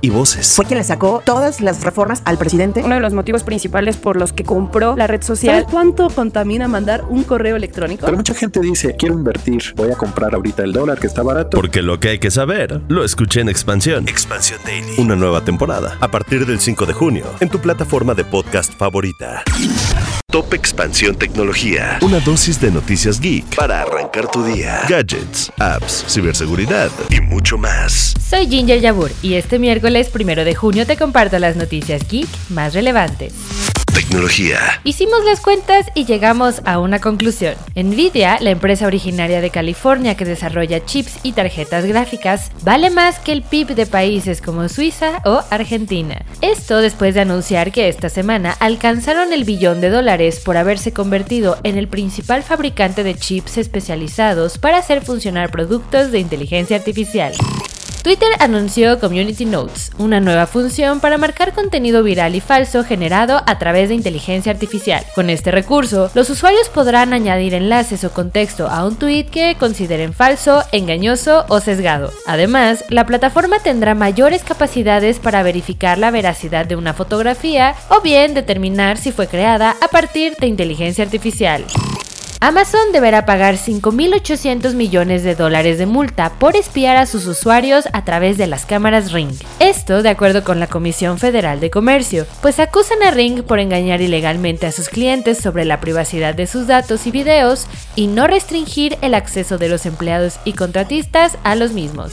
y voces. Fue quien le sacó todas las reformas al presidente. Uno de los motivos principales por los que compró la red social. ¿Sabes cuánto contamina mandar un correo electrónico? Pero mucha gente dice, quiero invertir, voy a comprar ahorita el dólar que está barato. Porque lo que hay que saber, lo escuché en Expansión. Expansión Daily. Una nueva temporada, a partir del 5 de junio, en tu plataforma de podcast favorita. Top Expansión Tecnología. Una dosis de noticias geek para arrancar tu día. Gadgets, apps, ciberseguridad y mucho más. Soy Ginger Yabur y este miércoles primero de junio te comparto las noticias geek más relevantes. Tecnología. Hicimos las cuentas y llegamos a una conclusión. Nvidia, la empresa originaria de California que desarrolla chips y tarjetas gráficas, vale más que el PIB de países como Suiza o Argentina. Esto después de anunciar que esta semana alcanzaron el billón de dólares por haberse convertido en el principal fabricante de chips especializados para hacer funcionar productos de inteligencia artificial. Twitter anunció Community Notes, una nueva función para marcar contenido viral y falso generado a través de inteligencia artificial. Con este recurso, los usuarios podrán añadir enlaces o contexto a un tweet que consideren falso, engañoso o sesgado. Además, la plataforma tendrá mayores capacidades para verificar la veracidad de una fotografía o bien determinar si fue creada a partir de inteligencia artificial. Amazon deberá pagar 5.800 millones de dólares de multa por espiar a sus usuarios a través de las cámaras Ring. Esto de acuerdo con la Comisión Federal de Comercio, pues acusan a Ring por engañar ilegalmente a sus clientes sobre la privacidad de sus datos y videos y no restringir el acceso de los empleados y contratistas a los mismos.